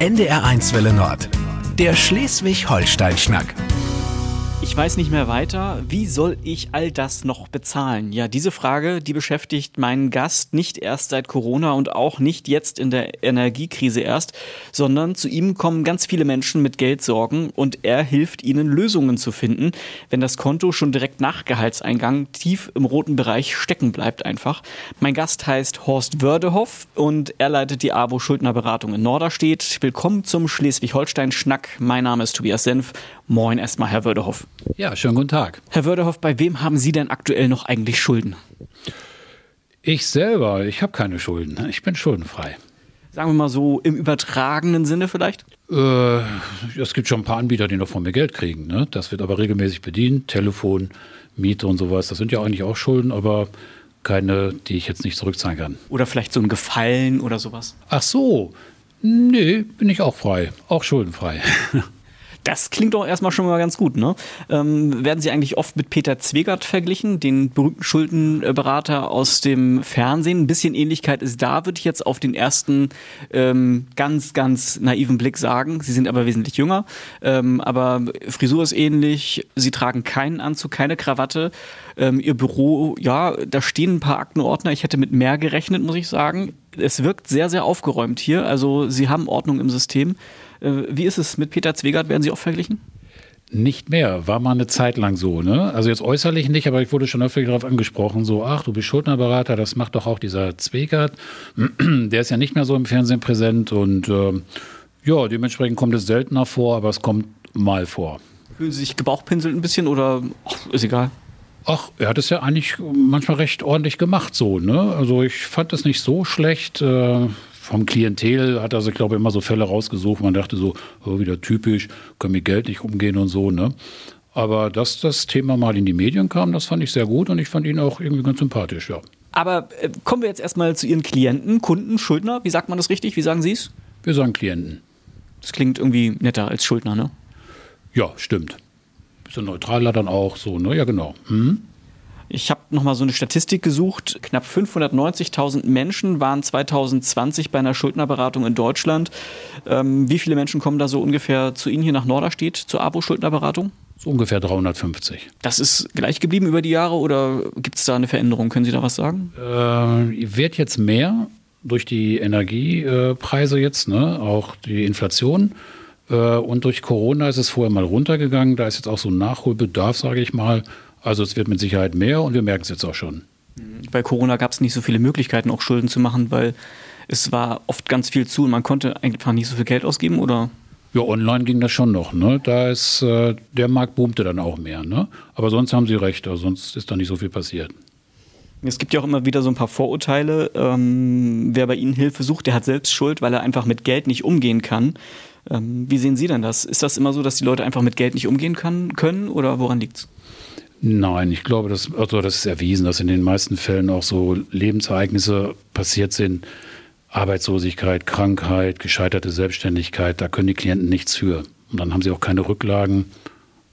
NDR1 Welle Nord. Der Schleswig-Holstein-Schnack. Ich weiß nicht mehr weiter. Wie soll ich all das noch bezahlen? Ja, diese Frage, die beschäftigt meinen Gast nicht erst seit Corona und auch nicht jetzt in der Energiekrise erst, sondern zu ihm kommen ganz viele Menschen mit Geldsorgen und er hilft ihnen Lösungen zu finden, wenn das Konto schon direkt nach Gehaltseingang tief im roten Bereich stecken bleibt einfach. Mein Gast heißt Horst Wördehoff und er leitet die AWO Schuldnerberatung in Norderstedt. Willkommen zum Schleswig-Holstein-Schnack. Mein Name ist Tobias Senf. Moin erstmal, Herr Wördehoff. Ja, schönen guten Tag. Herr Wördehoff, bei wem haben Sie denn aktuell noch eigentlich Schulden? Ich selber, ich habe keine Schulden. Ich bin schuldenfrei. Sagen wir mal so im übertragenen Sinne vielleicht? Äh, es gibt schon ein paar Anbieter, die noch von mir Geld kriegen. Ne? Das wird aber regelmäßig bedient. Telefon, Miete und sowas. Das sind ja eigentlich auch Schulden, aber keine, die ich jetzt nicht zurückzahlen kann. Oder vielleicht so ein Gefallen oder sowas? Ach so. Nee, bin ich auch frei. Auch schuldenfrei. Das klingt doch erstmal schon mal ganz gut, ne? Ähm, werden Sie eigentlich oft mit Peter Zwegert verglichen, den berühmten Schuldenberater aus dem Fernsehen? Ein bisschen Ähnlichkeit ist da, würde ich jetzt auf den ersten ähm, ganz, ganz naiven Blick sagen. Sie sind aber wesentlich jünger, ähm, aber Frisur ist ähnlich, Sie tragen keinen Anzug, keine Krawatte. Ähm, Ihr Büro, ja, da stehen ein paar Aktenordner. Ich hätte mit mehr gerechnet, muss ich sagen. Es wirkt sehr, sehr aufgeräumt hier. Also Sie haben Ordnung im System. Äh, wie ist es mit Peter Zwegert? Werden Sie oft verglichen? Nicht mehr, war mal eine Zeit lang so, ne? Also jetzt äußerlich nicht, aber ich wurde schon öfter darauf angesprochen, so, ach, du bist Schuldnerberater, das macht doch auch dieser Zwegert. Der ist ja nicht mehr so im Fernsehen präsent und äh, ja, dementsprechend kommt es seltener vor, aber es kommt mal vor. Fühlen Sie sich gebauchpinselt ein bisschen oder ach, ist egal? Ach, er hat es ja eigentlich manchmal recht ordentlich gemacht, so, ne? Also ich fand das nicht so schlecht. Äh, vom Klientel hat er sich, glaube ich, immer so Fälle rausgesucht. Man dachte so, oh, wieder typisch, können mit Geld nicht umgehen und so, ne? Aber dass das Thema mal in die Medien kam, das fand ich sehr gut und ich fand ihn auch irgendwie ganz sympathisch, ja. Aber äh, kommen wir jetzt erstmal zu Ihren Klienten, Kunden, Schuldner. Wie sagt man das richtig? Wie sagen Sie es? Wir sagen Klienten. Das klingt irgendwie netter als Schuldner, ne? Ja, stimmt. Bisschen neutraler dann auch so, ne? Ja, genau. Hm? Ich habe nochmal so eine Statistik gesucht. Knapp 590.000 Menschen waren 2020 bei einer Schuldnerberatung in Deutschland. Ähm, wie viele Menschen kommen da so ungefähr zu Ihnen hier nach Norderstedt zur ABO-Schuldnerberatung? So ungefähr 350. Das ist gleich geblieben über die Jahre oder gibt es da eine Veränderung? Können Sie da was sagen? Äh, wird jetzt mehr durch die Energiepreise jetzt, ne? auch die Inflation. Äh, und durch Corona ist es vorher mal runtergegangen. Da ist jetzt auch so ein Nachholbedarf, sage ich mal. Also es wird mit Sicherheit mehr und wir merken es jetzt auch schon. Bei Corona gab es nicht so viele Möglichkeiten, auch Schulden zu machen, weil es war oft ganz viel zu und man konnte einfach nicht so viel Geld ausgeben, oder? Ja, online ging das schon noch. Ne? Da ist äh, der Markt boomte dann auch mehr. Ne? Aber sonst haben Sie recht, also sonst ist da nicht so viel passiert. Es gibt ja auch immer wieder so ein paar Vorurteile. Ähm, wer bei Ihnen Hilfe sucht, der hat selbst Schuld, weil er einfach mit Geld nicht umgehen kann. Ähm, wie sehen Sie denn das? Ist das immer so, dass die Leute einfach mit Geld nicht umgehen kann, können oder woran liegt es? Nein, ich glaube, das, also das ist erwiesen, dass in den meisten Fällen auch so Lebensereignisse passiert sind. Arbeitslosigkeit, Krankheit, gescheiterte Selbstständigkeit, da können die Klienten nichts für. Und dann haben sie auch keine Rücklagen.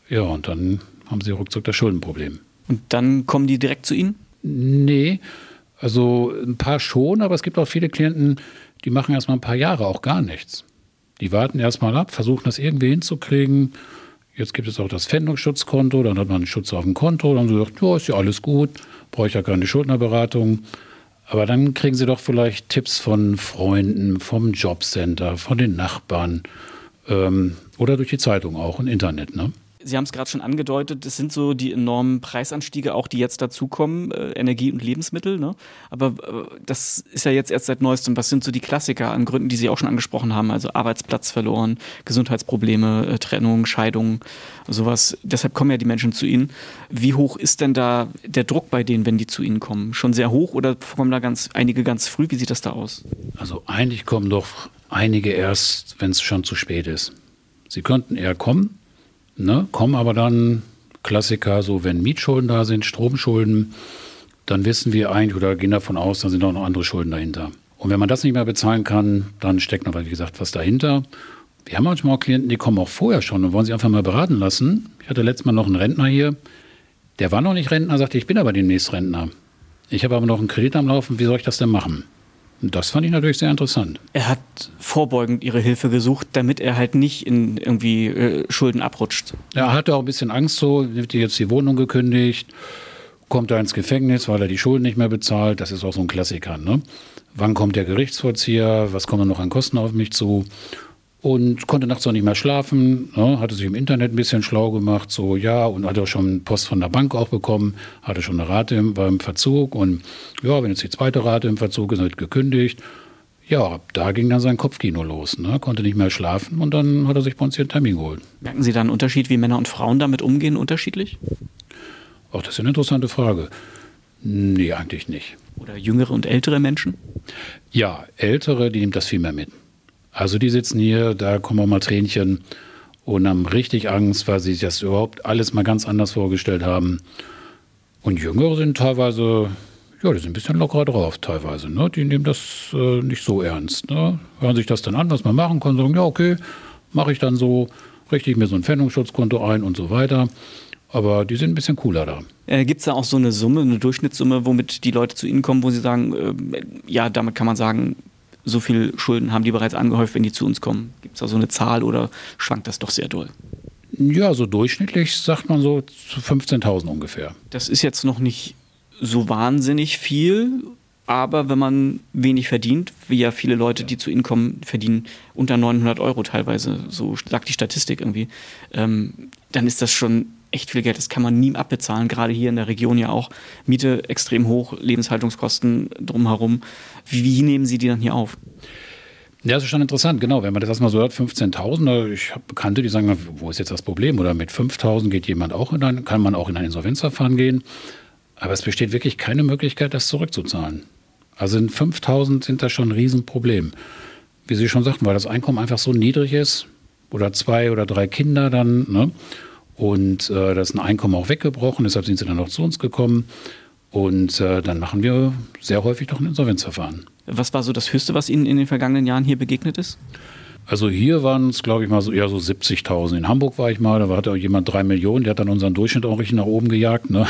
Ja, und dann haben sie ruckzuck das Schuldenproblem. Und dann kommen die direkt zu Ihnen? Nee, also ein paar schon, aber es gibt auch viele Klienten, die machen erstmal ein paar Jahre auch gar nichts. Die warten erstmal ab, versuchen das irgendwie hinzukriegen Jetzt gibt es auch das Pfändungsschutzkonto, dann hat man einen Schutz auf dem Konto, dann sagt, ja, ist ja alles gut, brauche ich ja keine Schuldnerberatung. Aber dann kriegen Sie doch vielleicht Tipps von Freunden, vom Jobcenter, von den Nachbarn ähm, oder durch die Zeitung auch und Internet. Ne? Sie haben es gerade schon angedeutet, es sind so die enormen Preisanstiege auch, die jetzt dazukommen, äh, Energie und Lebensmittel. Ne? Aber äh, das ist ja jetzt erst seit neuestem. Was sind so die Klassiker an Gründen, die Sie auch schon angesprochen haben? Also Arbeitsplatz verloren, Gesundheitsprobleme, äh, Trennung, Scheidung, sowas. Deshalb kommen ja die Menschen zu Ihnen. Wie hoch ist denn da der Druck bei denen, wenn die zu Ihnen kommen? Schon sehr hoch oder kommen da ganz einige ganz früh? Wie sieht das da aus? Also eigentlich kommen doch einige erst, wenn es schon zu spät ist. Sie könnten eher kommen, Ne? Kommen aber dann Klassiker, so wenn Mietschulden da sind, Stromschulden, dann wissen wir eigentlich oder gehen davon aus, dann sind auch noch andere Schulden dahinter. Und wenn man das nicht mehr bezahlen kann, dann steckt noch, wie gesagt, was dahinter. Wir haben manchmal auch Klienten, die kommen auch vorher schon und wollen sich einfach mal beraten lassen. Ich hatte letztes Mal noch einen Rentner hier, der war noch nicht Rentner, sagte, ich bin aber demnächst Rentner. Ich habe aber noch einen Kredit am Laufen, wie soll ich das denn machen? Das fand ich natürlich sehr interessant. Er hat vorbeugend ihre Hilfe gesucht, damit er halt nicht in irgendwie äh, Schulden abrutscht. Er hatte auch ein bisschen Angst so, wird jetzt die Wohnung gekündigt, kommt er ins Gefängnis, weil er die Schulden nicht mehr bezahlt. Das ist auch so ein Klassiker. Ne? Wann kommt der Gerichtsvollzieher? Was kommen noch an Kosten auf mich zu? Und konnte nachts auch nicht mehr schlafen, ne? hatte sich im Internet ein bisschen schlau gemacht, so ja, und hatte auch schon Post von der Bank auch bekommen, hatte schon eine Rate im, beim Verzug und ja, wenn jetzt die zweite Rate im Verzug ist, wird gekündigt. Ja, da ging dann sein Kopfkino los, ne? konnte nicht mehr schlafen und dann hat er sich bei uns hier einen Termin geholt. Merken Sie da einen Unterschied, wie Männer und Frauen damit umgehen, unterschiedlich? Auch das ist eine interessante Frage. Nee, eigentlich nicht. Oder jüngere und ältere Menschen? Ja, ältere, die nehmen das viel mehr mit. Also die sitzen hier, da kommen auch mal Tränchen und haben richtig Angst, weil sie sich das überhaupt alles mal ganz anders vorgestellt haben. Und Jüngere sind teilweise, ja, die sind ein bisschen lockerer drauf teilweise. Ne? Die nehmen das äh, nicht so ernst. Ne? Hören sich das dann an, was man machen kann, sagen, ja, okay, mache ich dann so, richte ich mir so ein Pfändungsschutzkonto ein und so weiter. Aber die sind ein bisschen cooler da. Äh, Gibt es da auch so eine Summe, eine Durchschnittssumme, womit die Leute zu Ihnen kommen, wo sie sagen, äh, ja, damit kann man sagen, so viel Schulden haben die bereits angehäuft, wenn die zu uns kommen? Gibt es da so eine Zahl oder schwankt das doch sehr doll? Ja, so durchschnittlich sagt man so 15.000 ungefähr. Das ist jetzt noch nicht so wahnsinnig viel, aber wenn man wenig verdient, wie ja viele Leute, die zu Ihnen kommen, verdienen unter 900 Euro teilweise, so sagt die Statistik irgendwie, ähm, dann ist das schon echt viel Geld. Das kann man nie abbezahlen, gerade hier in der Region ja auch. Miete extrem hoch, Lebenshaltungskosten drumherum. Wie, wie nehmen Sie die dann hier auf? Ja, das ist schon interessant, genau. Wenn man das erstmal so hört, 15.000, ich habe Bekannte, die sagen, wo ist jetzt das Problem? Oder mit 5.000 geht jemand auch in ein, kann man auch in ein Insolvenzverfahren gehen. Aber es besteht wirklich keine Möglichkeit, das zurückzuzahlen. Also in 5.000 sind das schon ein Riesenproblem. Wie Sie schon sagten, weil das Einkommen einfach so niedrig ist oder zwei oder drei Kinder dann, ne? Und äh, da ist ein Einkommen auch weggebrochen, deshalb sind sie dann auch zu uns gekommen. Und äh, dann machen wir sehr häufig doch ein Insolvenzverfahren. Was war so das Höchste, was Ihnen in den vergangenen Jahren hier begegnet ist? Also hier waren es, glaube ich, mal so eher so 70.000. In Hamburg war ich mal, da hatte auch jemand drei Millionen, der hat dann unseren Durchschnitt auch richtig nach oben gejagt. Ne?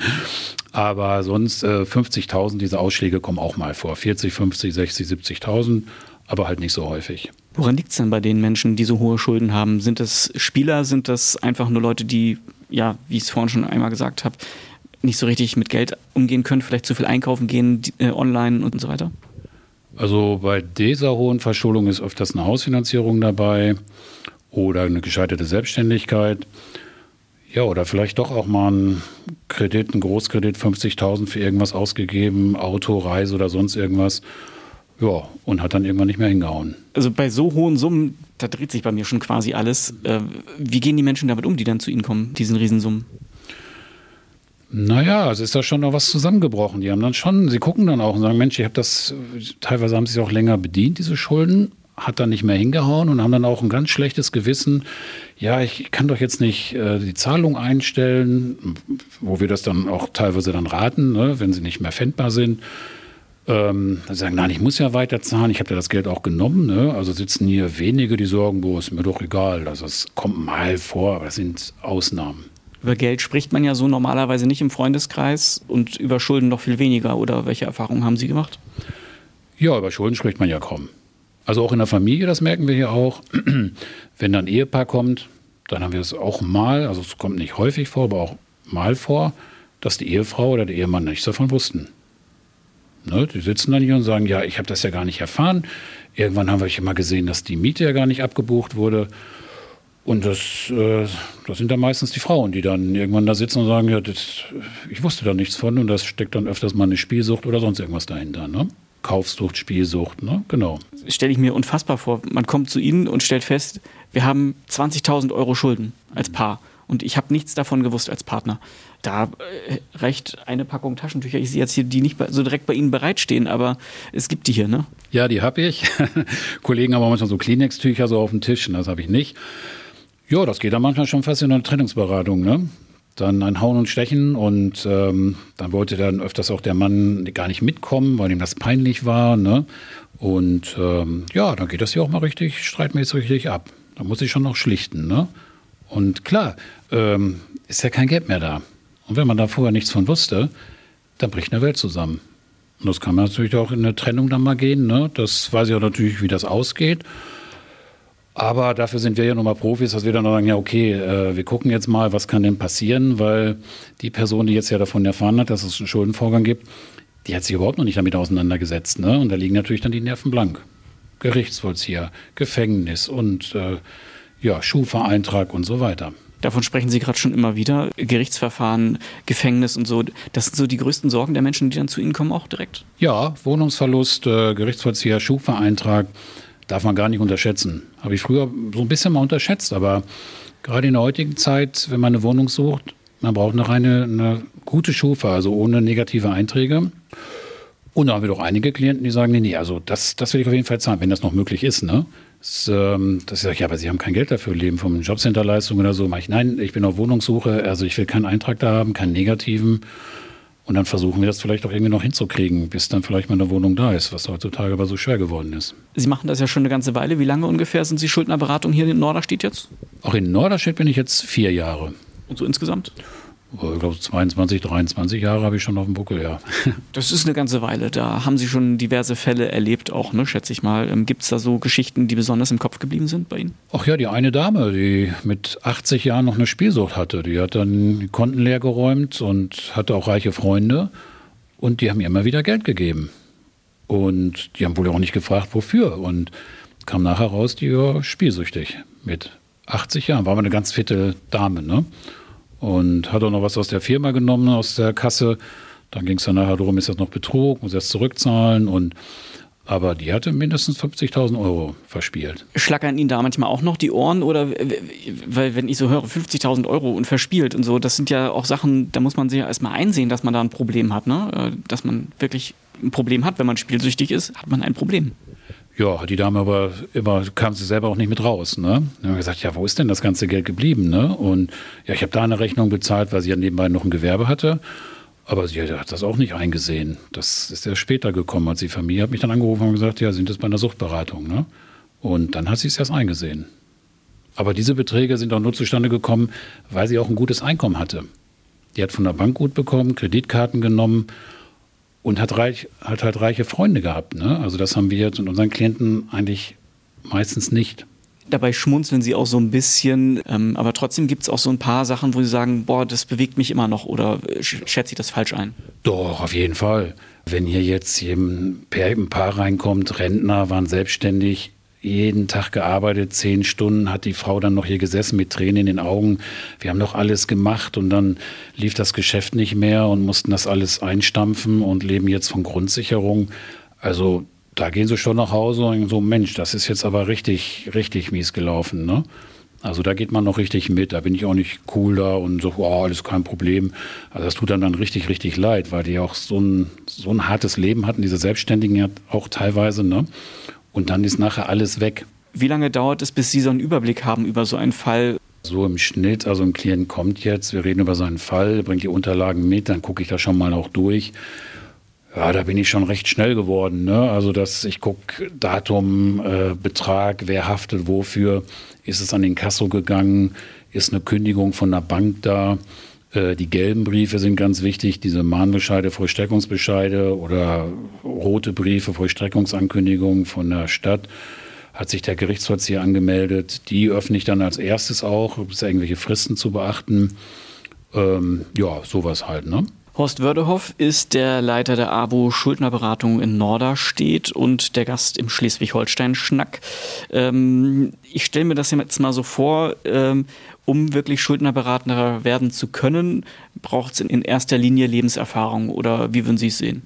Aber sonst äh, 50.000, diese Ausschläge kommen auch mal vor. 40, 50, 60, 70.000, aber halt nicht so häufig. Woran liegt es denn bei den Menschen, die so hohe Schulden haben? Sind das Spieler? Sind das einfach nur Leute, die, ja, wie ich es vorhin schon einmal gesagt habe, nicht so richtig mit Geld umgehen können, vielleicht zu viel einkaufen gehen äh, online und so weiter? Also bei dieser hohen Verschuldung ist öfters eine Hausfinanzierung dabei oder eine gescheiterte Selbstständigkeit. Ja, oder vielleicht doch auch mal ein Kredit, ein Großkredit, 50.000 für irgendwas ausgegeben, Auto, Reise oder sonst irgendwas. Ja, und hat dann irgendwann nicht mehr hingehauen. Also bei so hohen Summen, da dreht sich bei mir schon quasi alles. Äh, wie gehen die Menschen damit um, die dann zu Ihnen kommen, diesen Riesensummen? Naja, es ist da schon noch was zusammengebrochen. Die haben dann schon, sie gucken dann auch und sagen, Mensch, ich habe das, teilweise haben sie sich auch länger bedient, diese Schulden, hat dann nicht mehr hingehauen und haben dann auch ein ganz schlechtes Gewissen. Ja, ich kann doch jetzt nicht äh, die Zahlung einstellen, wo wir das dann auch teilweise dann raten, ne, wenn sie nicht mehr fändbar sind ähm, sagen, nein, ich muss ja weiterzahlen, ich habe ja das Geld auch genommen. Ne? Also sitzen hier wenige, die sagen, boah, ist mir doch egal. Also es kommt mal vor, aber das sind Ausnahmen. Über Geld spricht man ja so normalerweise nicht im Freundeskreis und über Schulden noch viel weniger. Oder welche Erfahrungen haben Sie gemacht? Ja, über Schulden spricht man ja kaum. Also auch in der Familie, das merken wir hier auch. Wenn dann ein Ehepaar kommt, dann haben wir es auch mal, also es kommt nicht häufig vor, aber auch mal vor, dass die Ehefrau oder der Ehemann nichts davon wussten. Ne, die sitzen dann hier und sagen, ja, ich habe das ja gar nicht erfahren. Irgendwann haben wir ja mal gesehen, dass die Miete ja gar nicht abgebucht wurde. Und das, äh, das sind dann meistens die Frauen, die dann irgendwann da sitzen und sagen, ja, das, ich wusste da nichts von und das steckt dann öfters mal eine Spielsucht oder sonst irgendwas dahinter. Ne? Kaufsucht, Spielsucht, ne? genau. Stelle ich mir unfassbar vor. Man kommt zu Ihnen und stellt fest, wir haben 20.000 Euro Schulden als Paar und ich habe nichts davon gewusst als Partner. Da äh, reicht eine Packung Taschentücher. Ich sehe jetzt hier die nicht so direkt bei Ihnen bereitstehen, aber es gibt die hier, ne? Ja, die habe ich. Kollegen haben manchmal so Kleenex-Tücher so auf dem Tisch, das habe ich nicht. Ja, das geht dann manchmal schon fast in eine Trennungsberatung, ne? Dann ein Hauen und Stechen und ähm, dann wollte dann öfters auch der Mann gar nicht mitkommen, weil ihm das peinlich war, ne? Und ähm, ja, dann geht das hier auch mal richtig streitmäßig richtig ab. Da muss ich schon noch schlichten, ne? Und klar, ähm, ist ja kein Geld mehr da. Und wenn man da vorher nichts von wusste, dann bricht eine Welt zusammen. Und das kann man natürlich auch in eine Trennung dann mal gehen. Ne? Das weiß ich auch natürlich, wie das ausgeht. Aber dafür sind wir ja nun mal Profis, dass wir dann sagen, ja, okay, äh, wir gucken jetzt mal, was kann denn passieren, weil die Person, die jetzt ja davon erfahren hat, dass es einen Schuldenvorgang gibt, die hat sich überhaupt noch nicht damit auseinandergesetzt. Ne? Und da liegen natürlich dann die Nerven blank. Gerichtsvollzieher, Gefängnis und äh, ja, Schufa-Eintrag und so weiter. Davon sprechen Sie gerade schon immer wieder. Gerichtsverfahren, Gefängnis und so. Das sind so die größten Sorgen der Menschen, die dann zu Ihnen kommen, auch direkt? Ja, Wohnungsverlust, äh, Gerichtsvollzieher, Schufa-Eintrag darf man gar nicht unterschätzen. Habe ich früher so ein bisschen mal unterschätzt, aber gerade in der heutigen Zeit, wenn man eine Wohnung sucht, man braucht noch eine, eine gute Schufa, also ohne negative Einträge. Und da haben wir doch einige Klienten, die sagen, nee, nee, also das, das will ich auf jeden Fall zahlen, wenn das noch möglich ist. Ne? Das, ähm, das ich sage, ja, aber Sie haben kein Geld dafür, leben von Jobcenterleistungen oder so. Mach ich, nein, ich bin auf Wohnungssuche, also ich will keinen Eintrag da haben, keinen negativen. Und dann versuchen wir das vielleicht auch irgendwie noch hinzukriegen, bis dann vielleicht mal eine Wohnung da ist, was heutzutage aber so schwer geworden ist. Sie machen das ja schon eine ganze Weile. Wie lange ungefähr sind Sie Schuldnerberatung hier in Norderstedt jetzt? Auch in Norderstedt bin ich jetzt vier Jahre. Und so insgesamt? Ich glaube 22, 23 Jahre habe ich schon auf dem Buckel, ja. Das ist eine ganze Weile. Da haben Sie schon diverse Fälle erlebt, auch, ne, schätze ich mal. Ähm, Gibt es da so Geschichten, die besonders im Kopf geblieben sind bei Ihnen? Ach ja, die eine Dame, die mit 80 Jahren noch eine Spielsucht hatte, die hat dann die Konten leer geräumt und hatte auch reiche Freunde und die haben ihr immer wieder Geld gegeben. Und die haben wohl auch nicht gefragt, wofür. Und kam nachher raus, die war spielsüchtig. Mit 80 Jahren war aber eine ganz fitte Dame, ne? Und hat auch noch was aus der Firma genommen, aus der Kasse. Dann ging es dann nachher darum, ist das noch Betrug, muss erst zurückzahlen und aber die hatte mindestens 50.000 Euro verspielt. Schlackern Ihnen da manchmal auch noch die Ohren? Oder, weil wenn ich so höre, 50.000 Euro und verspielt und so, das sind ja auch Sachen, da muss man sich ja erstmal einsehen, dass man da ein Problem hat. Ne? Äh, dass man wirklich ein Problem hat, wenn man spielsüchtig ist, hat man ein Problem. Ja, die Dame aber immer, kam sie selber auch nicht mit raus. Ne? Dann haben wir gesagt, ja, wo ist denn das ganze Geld geblieben? Ne? Und ja, ich habe da eine Rechnung bezahlt, weil sie ja nebenbei noch ein Gewerbe hatte. Aber sie hat das auch nicht eingesehen. Das ist erst später gekommen, als die Familie hat mich dann angerufen und gesagt, ja, sind das bei einer Suchtberatung. Ne? Und dann hat sie es erst eingesehen. Aber diese Beträge sind auch nur zustande gekommen, weil sie auch ein gutes Einkommen hatte. Die hat von der Bank gut bekommen, Kreditkarten genommen und hat, reich, hat halt reiche Freunde gehabt. Ne? Also das haben wir jetzt mit unseren Klienten eigentlich meistens nicht. Dabei schmunzeln sie auch so ein bisschen, ähm, aber trotzdem gibt es auch so ein paar Sachen, wo sie sagen, boah, das bewegt mich immer noch oder äh, schätze ich das falsch ein? Doch, auf jeden Fall. Wenn hier jetzt ein Paar reinkommt, Rentner waren selbstständig, jeden Tag gearbeitet, zehn Stunden, hat die Frau dann noch hier gesessen mit Tränen in den Augen. Wir haben noch alles gemacht und dann lief das Geschäft nicht mehr und mussten das alles einstampfen und leben jetzt von Grundsicherung. Also da gehen sie schon nach Hause und so, Mensch, das ist jetzt aber richtig, richtig mies gelaufen. Ne? Also da geht man noch richtig mit. Da bin ich auch nicht cool da und so, oh, alles kein Problem. Also das tut dann dann richtig, richtig leid, weil die auch so ein, so ein hartes Leben hatten, diese Selbstständigen ja auch teilweise. Ne? Und dann ist nachher alles weg. Wie lange dauert es, bis Sie so einen Überblick haben über so einen Fall? So im Schnitt, also ein Klient kommt jetzt, wir reden über seinen Fall, bringt die Unterlagen mit, dann gucke ich das schon mal auch durch. Ja, da bin ich schon recht schnell geworden. Ne? Also, dass ich gucke, Datum, äh, Betrag, wer haftet wofür, ist es an den Kasso gegangen, ist eine Kündigung von der Bank da. Äh, die gelben Briefe sind ganz wichtig, diese Mahnbescheide, Vollstreckungsbescheide oder rote Briefe, Vollstreckungsankündigungen von der Stadt. Hat sich der Gerichtsvollzieher angemeldet. Die öffne ich dann als erstes auch, es irgendwelche Fristen zu beachten. Ähm, ja, sowas halt, ne? Horst Wördehoff ist der Leiter der ABO Schuldnerberatung in Norderstedt und der Gast im Schleswig-Holstein-Schnack. Ähm, ich stelle mir das jetzt mal so vor, ähm, um wirklich Schuldnerberater werden zu können, braucht es in erster Linie Lebenserfahrung oder wie würden Sie es sehen?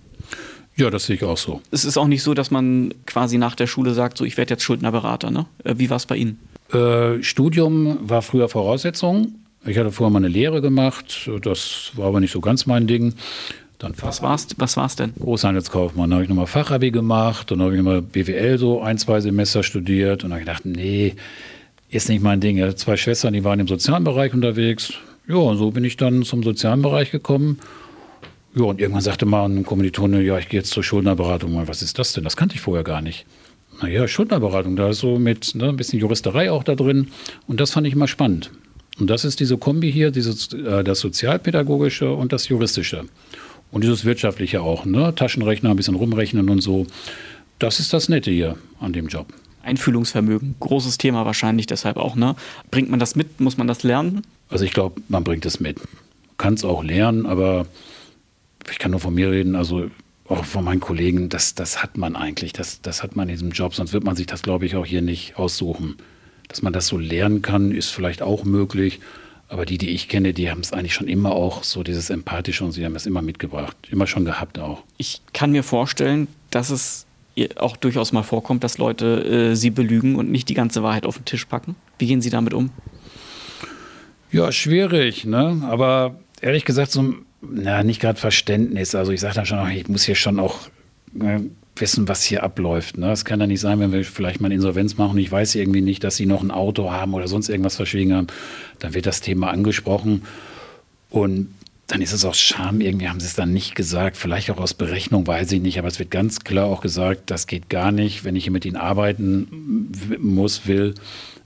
Ja, das sehe ich auch so. Es ist auch nicht so, dass man quasi nach der Schule sagt, so ich werde jetzt Schuldnerberater. Ne? Äh, wie war es bei Ihnen? Äh, Studium war früher Voraussetzung. Ich hatte vorher mal eine Lehre gemacht, das war aber nicht so ganz mein Ding. Dann was war's, was war's denn? Großhandelskaufmann. Da habe ich nochmal Fachabi gemacht und dann habe ich nochmal BWL so ein, zwei Semester studiert und dann gedacht, nee, ist nicht mein Ding. Ich hatte zwei Schwestern, die waren im sozialen Bereich unterwegs. Ja, und so bin ich dann zum sozialen Bereich gekommen. Ja, und irgendwann sagte mal ein Kommilitone, ja, ich gehe jetzt zur Schuldnerberatung. Was ist das denn? Das kannte ich vorher gar nicht. Naja, Schuldnerberatung, da ist so mit ne, ein bisschen Juristerei auch da drin. Und das fand ich immer spannend. Und das ist diese Kombi hier, dieses, äh, das Sozialpädagogische und das Juristische. Und dieses Wirtschaftliche auch, ne? Taschenrechner, ein bisschen rumrechnen und so. Das ist das Nette hier an dem Job. Einfühlungsvermögen, großes Thema wahrscheinlich deshalb auch, ne? Bringt man das mit? Muss man das lernen? Also ich glaube, man bringt es mit. Kann es auch lernen, aber ich kann nur von mir reden, also auch von meinen Kollegen, das, das hat man eigentlich, das, das hat man in diesem Job, sonst wird man sich das, glaube ich, auch hier nicht aussuchen. Dass man das so lernen kann, ist vielleicht auch möglich. Aber die, die ich kenne, die haben es eigentlich schon immer auch so dieses Empathische und sie haben es immer mitgebracht, immer schon gehabt auch. Ich kann mir vorstellen, dass es auch durchaus mal vorkommt, dass Leute äh, sie belügen und nicht die ganze Wahrheit auf den Tisch packen. Wie gehen Sie damit um? Ja, schwierig, ne? Aber ehrlich gesagt, so na, nicht gerade Verständnis. Also ich sage dann schon, ich muss hier schon auch ne, wissen, was hier abläuft. Ne? Es kann ja nicht sein, wenn wir vielleicht mal eine Insolvenz machen und ich weiß irgendwie nicht, dass sie noch ein Auto haben oder sonst irgendwas verschwiegen haben, dann wird das Thema angesprochen und dann ist es aus Scham, irgendwie haben sie es dann nicht gesagt, vielleicht auch aus Berechnung, weiß ich nicht, aber es wird ganz klar auch gesagt, das geht gar nicht, wenn ich hier mit ihnen arbeiten muss, will,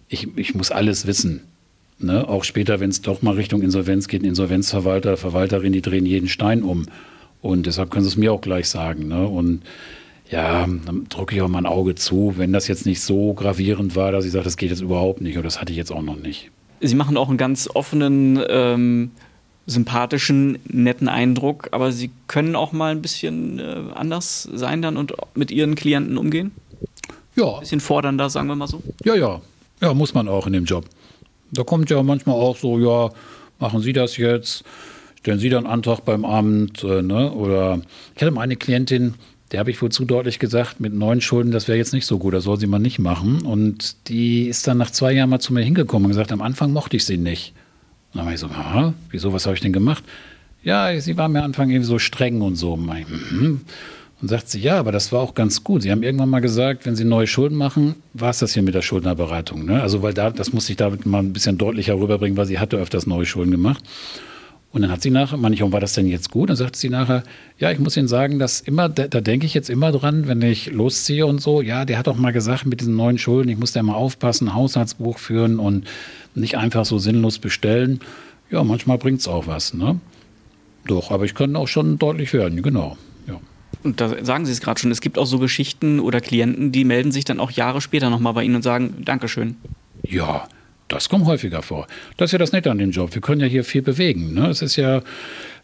ich, ich muss alles wissen. Ne? Auch später, wenn es doch mal Richtung Insolvenz geht, ein Insolvenzverwalter, Verwalterin, die drehen jeden Stein um. Und deshalb können sie es mir auch gleich sagen. Ne? Und ja, dann drücke ich auch mal ein Auge zu, wenn das jetzt nicht so gravierend war, dass ich sage, das geht jetzt überhaupt nicht. Und das hatte ich jetzt auch noch nicht. Sie machen auch einen ganz offenen, ähm, sympathischen, netten Eindruck, aber Sie können auch mal ein bisschen äh, anders sein dann und mit Ihren Klienten umgehen? Ja. Ein bisschen fordernder, sagen wir mal so? Ja, ja. Ja, muss man auch in dem Job. Da kommt ja manchmal auch so, ja, machen Sie das jetzt, stellen Sie dann einen Antrag beim Amt, äh, ne? Oder ich hatte mal eine Klientin, der habe ich wohl zu deutlich gesagt, mit neuen Schulden, das wäre jetzt nicht so gut, das soll sie mal nicht machen. Und die ist dann nach zwei Jahren mal zu mir hingekommen und gesagt, am Anfang mochte ich sie nicht. Und dann war ich so, aha, wieso, was habe ich denn gemacht? Ja, sie war mir am Anfang irgendwie so streng und so. Und, und sagt sie, ja, aber das war auch ganz gut. Sie haben irgendwann mal gesagt, wenn Sie neue Schulden machen, war es das hier mit der Schuldnerberatung. Ne? Also, weil da, das muss ich damit mal ein bisschen deutlicher rüberbringen, weil sie hatte öfters neue Schulden gemacht. Und dann hat sie nachher, manchmal, war das denn jetzt gut? Dann sagt sie nachher, ja, ich muss Ihnen sagen, dass immer, da, da denke ich jetzt immer dran, wenn ich losziehe und so, ja, der hat doch mal gesagt, mit diesen neuen Schulden, ich muss da mal aufpassen, Haushaltsbuch führen und nicht einfach so sinnlos bestellen. Ja, manchmal bringt es auch was, ne? Doch, aber ich kann auch schon deutlich werden, genau. Ja. Und da sagen Sie es gerade schon, es gibt auch so Geschichten oder Klienten, die melden sich dann auch Jahre später nochmal bei Ihnen und sagen, Dankeschön. Ja, das kommt häufiger vor. Das ist ja das Nette an dem Job. Wir können ja hier viel bewegen. Ne? Es ist ja,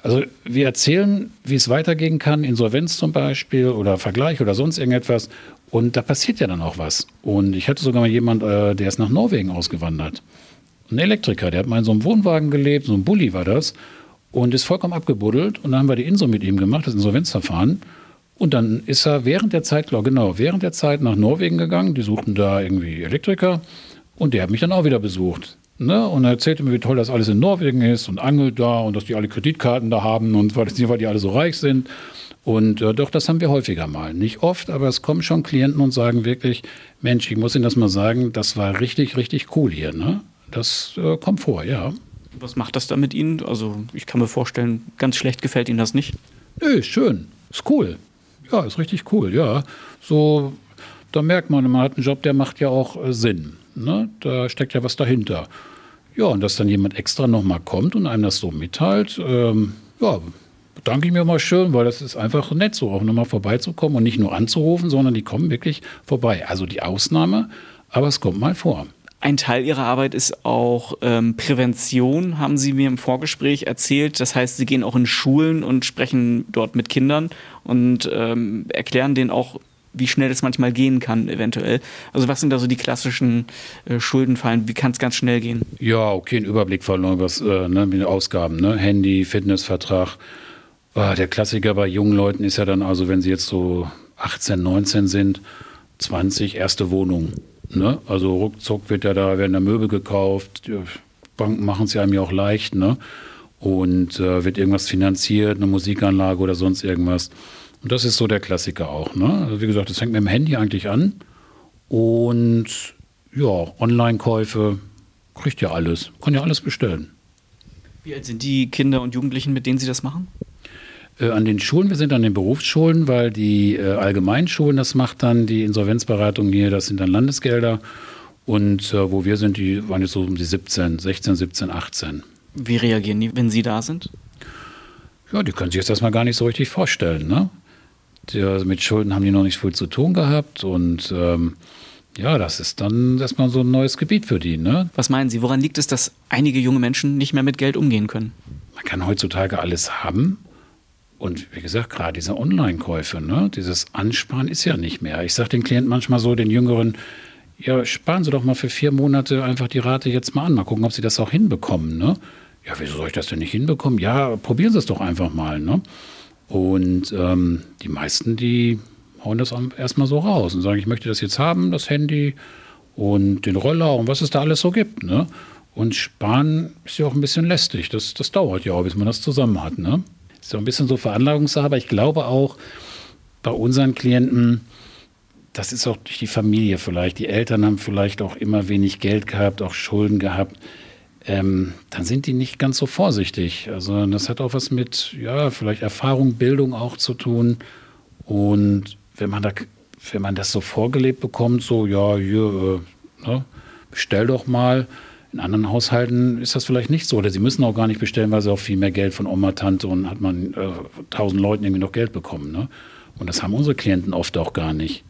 also wir erzählen, wie es weitergehen kann, Insolvenz zum Beispiel oder Vergleich oder sonst irgendetwas. Und da passiert ja dann auch was. Und ich hatte sogar mal jemand, äh, der ist nach Norwegen ausgewandert. Ein Elektriker, der hat mal in so einem Wohnwagen gelebt, so ein Bulli war das, und ist vollkommen abgebuddelt. Und dann haben wir die Inso mit ihm gemacht, das Insolvenzverfahren. Und dann ist er während der Zeit, genau, während der Zeit nach Norwegen gegangen. Die suchten da irgendwie Elektriker. Und der hat mich dann auch wieder besucht. Ne? Und er erzählte mir, wie toll das alles in Norwegen ist und angelt da und dass die alle Kreditkarten da haben und weil, weil die alle so reich sind. Und äh, doch, das haben wir häufiger mal. Nicht oft, aber es kommen schon Klienten und sagen wirklich, Mensch, ich muss Ihnen das mal sagen, das war richtig, richtig cool hier. Ne? Das äh, kommt vor, ja. Was macht das da mit Ihnen? Also ich kann mir vorstellen, ganz schlecht gefällt Ihnen das nicht. Nö, ist schön. Ist cool. Ja, ist richtig cool, ja. So, da merkt man, man hat einen Job, der macht ja auch äh, Sinn. Ne? Da steckt ja was dahinter. Ja, und dass dann jemand extra nochmal kommt und einem das so mitteilt, ähm, ja, bedanke ich mir mal schön, weil das ist einfach nett, so auch nochmal vorbeizukommen und nicht nur anzurufen, sondern die kommen wirklich vorbei. Also die Ausnahme, aber es kommt mal vor. Ein Teil Ihrer Arbeit ist auch ähm, Prävention, haben Sie mir im Vorgespräch erzählt. Das heißt, Sie gehen auch in Schulen und sprechen dort mit Kindern und ähm, erklären denen auch, wie schnell es manchmal gehen kann, eventuell. Also was sind da so die klassischen äh, Schuldenfallen? Wie kann es ganz schnell gehen? Ja, okay, ein Überblick verloren, was äh, ne, mit Ausgaben, ne? Handy, Fitnessvertrag. Ah, der Klassiker bei jungen Leuten ist ja dann also, wenn sie jetzt so 18, 19 sind, 20, erste Wohnung. Ne? Also ruckzuck wird ja da, werden da Möbel gekauft, Banken machen es ja einem ja auch leicht, ne? Und äh, wird irgendwas finanziert, eine Musikanlage oder sonst irgendwas. Und das ist so der Klassiker auch. Ne? Also wie gesagt, das fängt mit dem Handy eigentlich an. Und ja, Online-Käufe, kriegt ja alles, kann ja alles bestellen. Wie alt sind die Kinder und Jugendlichen, mit denen Sie das machen? Äh, an den Schulen, wir sind an den Berufsschulen, weil die äh, Allgemeinschulen, das macht dann die Insolvenzberatung hier, das sind dann Landesgelder. Und äh, wo wir sind, die waren jetzt so um die 17, 16, 17, 18. Wie reagieren die, wenn Sie da sind? Ja, die können sich jetzt erstmal gar nicht so richtig vorstellen. Ne? Die, mit Schulden haben die noch nicht viel zu tun gehabt und ähm, ja, das ist dann erstmal so ein neues Gebiet für die. Ne? Was meinen Sie, woran liegt es, dass einige junge Menschen nicht mehr mit Geld umgehen können? Man kann heutzutage alles haben. Und wie gesagt, gerade diese Online-Käufe, ne? dieses Ansparen ist ja nicht mehr. Ich sage den Klienten manchmal so, den Jüngeren, ja, sparen Sie doch mal für vier Monate einfach die Rate jetzt mal an. Mal gucken, ob Sie das auch hinbekommen. Ne? Ja, wieso soll ich das denn nicht hinbekommen? Ja, probieren Sie es doch einfach mal. Ne? Und ähm, die meisten, die hauen das erstmal so raus und sagen, ich möchte das jetzt haben, das Handy und den Roller und was es da alles so gibt. Ne? Und sparen ist ja auch ein bisschen lästig. Das, das dauert ja auch, bis man das zusammen hat. Ne? Ist ja ein bisschen so Veranlagungssache, aber ich glaube auch bei unseren Klienten, das ist auch durch die Familie vielleicht. Die Eltern haben vielleicht auch immer wenig Geld gehabt, auch Schulden gehabt. Ähm, dann sind die nicht ganz so vorsichtig. Also das hat auch was mit, ja, vielleicht Erfahrung, Bildung auch zu tun. Und wenn man da, wenn man das so vorgelebt bekommt, so, ja, hier, äh, ne, bestell doch mal. In anderen Haushalten ist das vielleicht nicht so. Oder sie müssen auch gar nicht bestellen, weil sie auch viel mehr Geld von Oma, Tante und hat man äh, tausend äh, Leuten irgendwie noch Geld bekommen. Ne? Und das haben unsere Klienten oft auch gar nicht.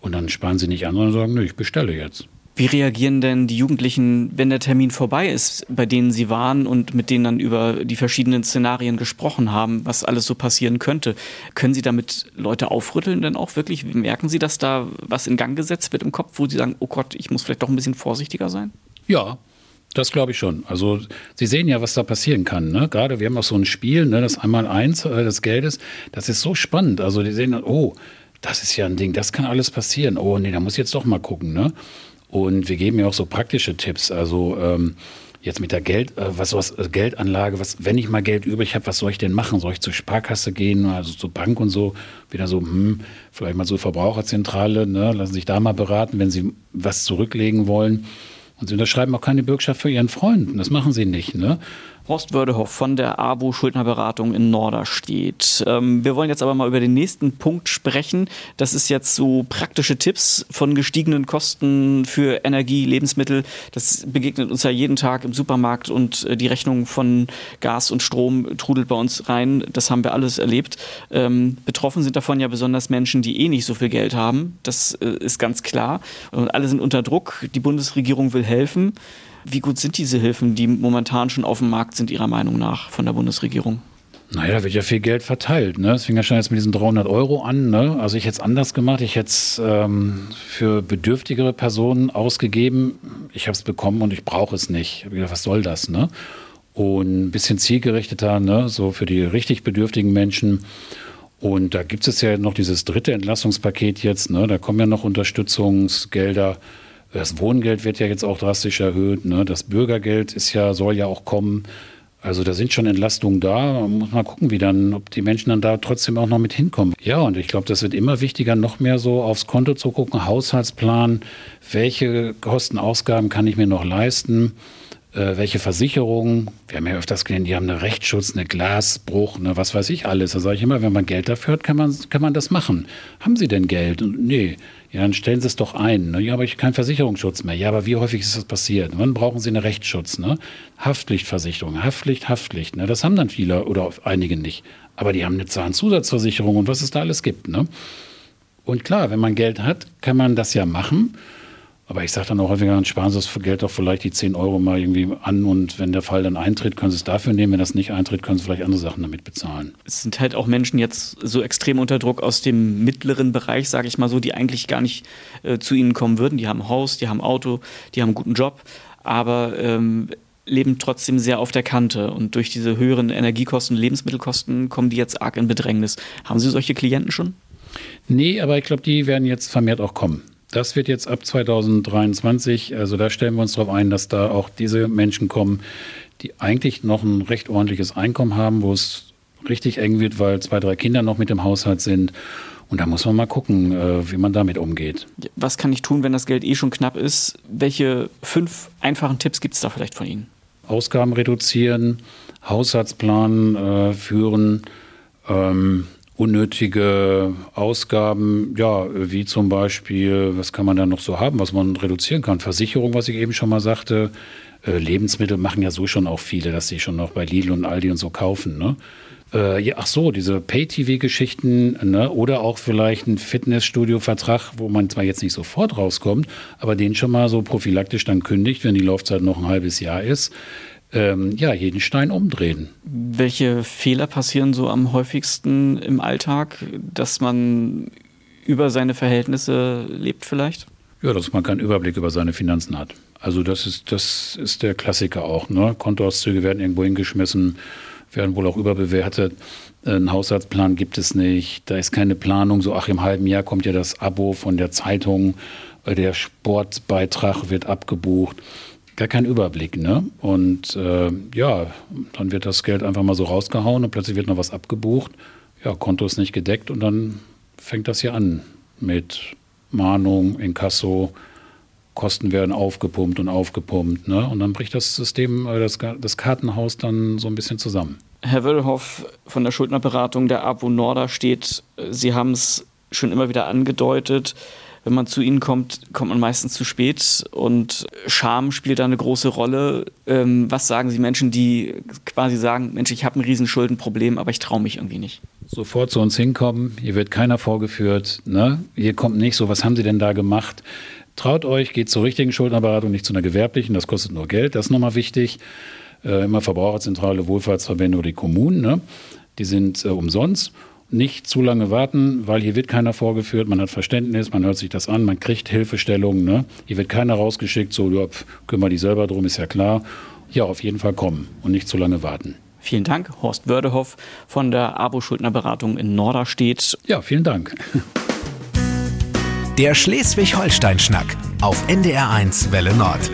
Und dann sparen sie nicht an, sondern sagen, nö, ich bestelle jetzt. Wie reagieren denn die Jugendlichen, wenn der Termin vorbei ist, bei denen sie waren und mit denen dann über die verschiedenen Szenarien gesprochen haben, was alles so passieren könnte? Können Sie damit Leute aufrütteln denn auch wirklich? Merken Sie, dass da was in Gang gesetzt wird im Kopf, wo Sie sagen, oh Gott, ich muss vielleicht doch ein bisschen vorsichtiger sein? Ja, das glaube ich schon. Also Sie sehen ja, was da passieren kann. Ne? Gerade wir haben auch so ein Spiel, ne, das einmal eins äh, des Geldes. Das ist so spannend. Also die sehen, oh, das ist ja ein Ding, das kann alles passieren. Oh nee, da muss ich jetzt doch mal gucken. Ne? Und wir geben ja auch so praktische Tipps. Also ähm, jetzt mit der Geld, äh, was was äh, Geldanlage, was, wenn ich mal Geld übrig habe, was soll ich denn machen? Soll ich zur Sparkasse gehen, also zur Bank und so? Wieder so, hm, vielleicht mal zur Verbraucherzentrale, ne? lassen sich da mal beraten, wenn Sie was zurücklegen wollen. Und Sie unterschreiben auch keine Bürgschaft für Ihren Freund. Das machen Sie nicht. Ne? Horst Wördehoff von der ABO Schuldnerberatung in Norderstedt. Ähm, wir wollen jetzt aber mal über den nächsten Punkt sprechen. Das ist jetzt so praktische Tipps von gestiegenen Kosten für Energie, Lebensmittel. Das begegnet uns ja jeden Tag im Supermarkt und äh, die Rechnung von Gas und Strom trudelt bei uns rein. Das haben wir alles erlebt. Ähm, betroffen sind davon ja besonders Menschen, die eh nicht so viel Geld haben. Das äh, ist ganz klar. Und alle sind unter Druck. Die Bundesregierung will helfen. Wie gut sind diese Hilfen, die momentan schon auf dem Markt sind, Ihrer Meinung nach von der Bundesregierung? Naja, da wird ja viel Geld verteilt. Ne? Das fing ja schon jetzt mit diesen 300 Euro an. Ne? Also ich hätte es anders gemacht. Ich hätte es ähm, für bedürftigere Personen ausgegeben. Ich habe es bekommen und ich brauche es nicht. Ich gedacht, was soll das? Ne? Und ein bisschen zielgerichteter, ne? so für die richtig bedürftigen Menschen. Und da gibt es ja noch dieses dritte Entlastungspaket jetzt. Ne? Da kommen ja noch Unterstützungsgelder das Wohngeld wird ja jetzt auch drastisch erhöht. Ne? Das Bürgergeld ist ja, soll ja auch kommen. Also da sind schon Entlastungen da. Man muss mal gucken, wie dann, ob die Menschen dann da trotzdem auch noch mit hinkommen. Ja, und ich glaube, das wird immer wichtiger, noch mehr so aufs Konto zu gucken, Haushaltsplan, welche Kostenausgaben kann ich mir noch leisten, äh, welche Versicherungen. Wir haben ja öfters gesehen, die haben einen Rechtsschutz, eine Glasbruch, ne, was weiß ich alles. Da sage ich immer, wenn man Geld dafür hat, kann man, kann man das machen. Haben Sie denn Geld? Nee. Ja, dann stellen Sie es doch ein. Ne? Ja, aber ich keinen Versicherungsschutz mehr. Ja, aber wie häufig ist das passiert? Wann brauchen Sie einen Rechtsschutz? Ne? Haftpflichtversicherung, Haftpflicht, Haftpflicht. Ne? Das haben dann viele oder einige nicht. Aber die haben eine Zahnzusatzversicherung und was es da alles gibt. Ne? Und klar, wenn man Geld hat, kann man das ja machen. Aber ich sage dann auch häufiger, dann sparen Sie das Geld doch vielleicht die 10 Euro mal irgendwie an und wenn der Fall dann eintritt, können Sie es dafür nehmen. Wenn das nicht eintritt, können Sie vielleicht andere Sachen damit bezahlen. Es sind halt auch Menschen jetzt so extrem unter Druck aus dem mittleren Bereich, sage ich mal so, die eigentlich gar nicht äh, zu Ihnen kommen würden. Die haben ein Haus, die haben ein Auto, die haben einen guten Job, aber ähm, leben trotzdem sehr auf der Kante. Und durch diese höheren Energiekosten, Lebensmittelkosten kommen die jetzt arg in Bedrängnis. Haben Sie solche Klienten schon? Nee, aber ich glaube, die werden jetzt vermehrt auch kommen. Das wird jetzt ab 2023, also da stellen wir uns darauf ein, dass da auch diese Menschen kommen, die eigentlich noch ein recht ordentliches Einkommen haben, wo es richtig eng wird, weil zwei, drei Kinder noch mit im Haushalt sind. Und da muss man mal gucken, äh, wie man damit umgeht. Was kann ich tun, wenn das Geld eh schon knapp ist? Welche fünf einfachen Tipps gibt es da vielleicht von Ihnen? Ausgaben reduzieren, Haushaltsplan äh, führen, ähm, unnötige Ausgaben, ja, wie zum Beispiel, was kann man da noch so haben, was man reduzieren kann? Versicherung, was ich eben schon mal sagte. Äh, Lebensmittel machen ja so schon auch viele, dass sie schon noch bei Lidl und Aldi und so kaufen. Ne? Äh, ja, ach so, diese Pay-TV-Geschichten ne? oder auch vielleicht ein Fitnessstudio-Vertrag, wo man zwar jetzt nicht sofort rauskommt, aber den schon mal so prophylaktisch dann kündigt, wenn die Laufzeit noch ein halbes Jahr ist. Ähm, ja, jeden Stein umdrehen. Welche Fehler passieren so am häufigsten im Alltag, dass man über seine Verhältnisse lebt vielleicht? Ja, dass man keinen Überblick über seine Finanzen hat. Also das ist, das ist der Klassiker auch. Ne? Kontoauszüge werden irgendwo hingeschmissen, werden wohl auch überbewertet. Ein Haushaltsplan gibt es nicht. Da ist keine Planung. So, ach, im halben Jahr kommt ja das Abo von der Zeitung. Der Sportbeitrag wird abgebucht. Gar kein Überblick, ne? Und äh, ja, dann wird das Geld einfach mal so rausgehauen und plötzlich wird noch was abgebucht. Ja, Konto ist nicht gedeckt und dann fängt das hier an mit Mahnung, Inkasso, Kosten werden aufgepumpt und aufgepumpt. Ne? Und dann bricht das System, äh, das, das Kartenhaus dann so ein bisschen zusammen. Herr Wöllhoff von der Schuldnerberatung der APO Norda steht, äh, Sie haben es schon immer wieder angedeutet, wenn man zu ihnen kommt, kommt man meistens zu spät und Scham spielt da eine große Rolle. Ähm, was sagen Sie Menschen, die quasi sagen, Mensch, ich habe ein Riesenschuldenproblem, aber ich traue mich irgendwie nicht? Sofort zu uns hinkommen, hier wird keiner vorgeführt, ne? hier kommt nicht so, was haben Sie denn da gemacht? Traut euch, geht zur richtigen Schuldnerberatung, nicht zu einer gewerblichen, das kostet nur Geld, das ist nochmal wichtig. Äh, immer Verbraucherzentrale, Wohlfahrtsverbände oder die Kommunen, ne? die sind äh, umsonst nicht zu lange warten, weil hier wird keiner vorgeführt, man hat Verständnis, man hört sich das an, man kriegt Hilfestellungen. Ne? Hier wird keiner rausgeschickt, so, ja, kümmere dich selber drum, ist ja klar. Ja, auf jeden Fall kommen und nicht zu lange warten. Vielen Dank, Horst Wördehoff von der Abo-Schuldnerberatung in Norderstedt. Ja, vielen Dank. Der Schleswig-Holstein-Schnack auf NDR1 Welle Nord.